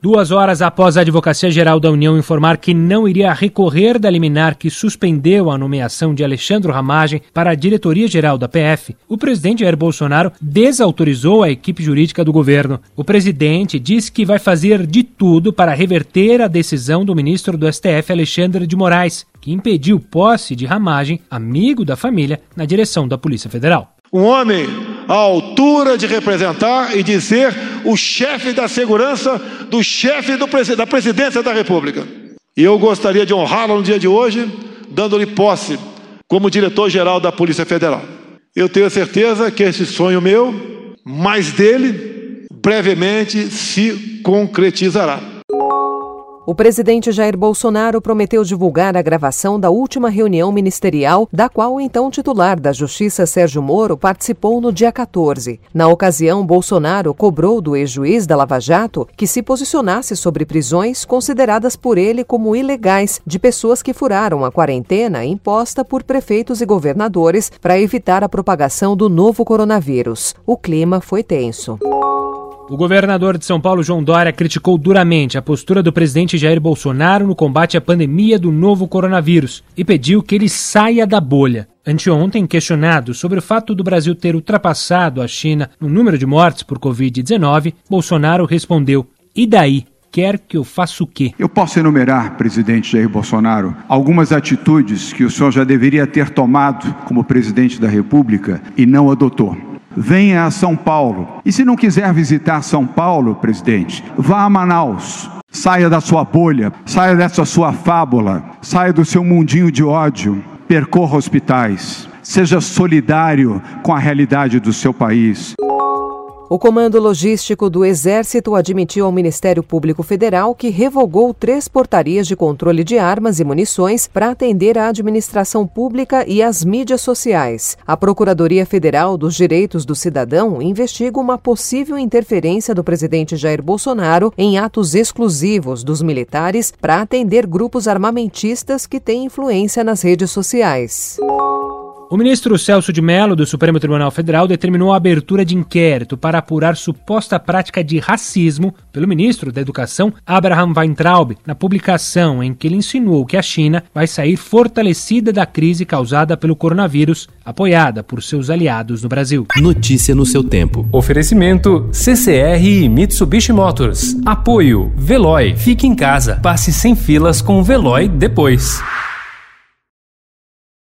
Duas horas após a Advocacia Geral da União informar que não iria recorrer da liminar que suspendeu a nomeação de Alexandre Ramagem para a diretoria-geral da PF, o presidente Jair Bolsonaro desautorizou a equipe jurídica do governo. O presidente disse que vai fazer de tudo para reverter a decisão do ministro do STF, Alexandre de Moraes, que impediu posse de Ramagem, amigo da família, na direção da Polícia Federal. Um homem à altura de representar e de ser o chefe da segurança do chefe do, da presidência da República. E eu gostaria de honrá-lo no dia de hoje, dando-lhe posse como diretor-geral da Polícia Federal. Eu tenho certeza que esse sonho meu, mais dele, brevemente se concretizará. O presidente Jair Bolsonaro prometeu divulgar a gravação da última reunião ministerial, da qual o então titular da Justiça Sérgio Moro participou no dia 14. Na ocasião, Bolsonaro cobrou do ex-juiz da Lava Jato que se posicionasse sobre prisões consideradas por ele como ilegais de pessoas que furaram a quarentena imposta por prefeitos e governadores para evitar a propagação do novo coronavírus. O clima foi tenso. O governador de São Paulo, João Dória, criticou duramente a postura do presidente Jair Bolsonaro no combate à pandemia do novo coronavírus e pediu que ele saia da bolha. Anteontem, questionado sobre o fato do Brasil ter ultrapassado a China no número de mortes por Covid-19, Bolsonaro respondeu: E daí? Quer que eu faça o quê? Eu posso enumerar, presidente Jair Bolsonaro, algumas atitudes que o senhor já deveria ter tomado como presidente da República e não adotou venha a São Paulo. E se não quiser visitar São Paulo, presidente, vá a Manaus. Saia da sua bolha, saia dessa sua fábula, saia do seu mundinho de ódio, percorra hospitais, seja solidário com a realidade do seu país. O Comando Logístico do Exército admitiu ao Ministério Público Federal que revogou três portarias de controle de armas e munições para atender a administração pública e as mídias sociais. A Procuradoria Federal dos Direitos do Cidadão investiga uma possível interferência do presidente Jair Bolsonaro em atos exclusivos dos militares para atender grupos armamentistas que têm influência nas redes sociais. O ministro Celso de Mello, do Supremo Tribunal Federal, determinou a abertura de inquérito para apurar suposta prática de racismo pelo ministro da Educação, Abraham Weintraub, na publicação em que ele insinuou que a China vai sair fortalecida da crise causada pelo coronavírus, apoiada por seus aliados no Brasil. Notícia no seu tempo. Oferecimento CCR e Mitsubishi Motors. Apoio Veloy. Fique em casa. Passe sem filas com o Veloy depois.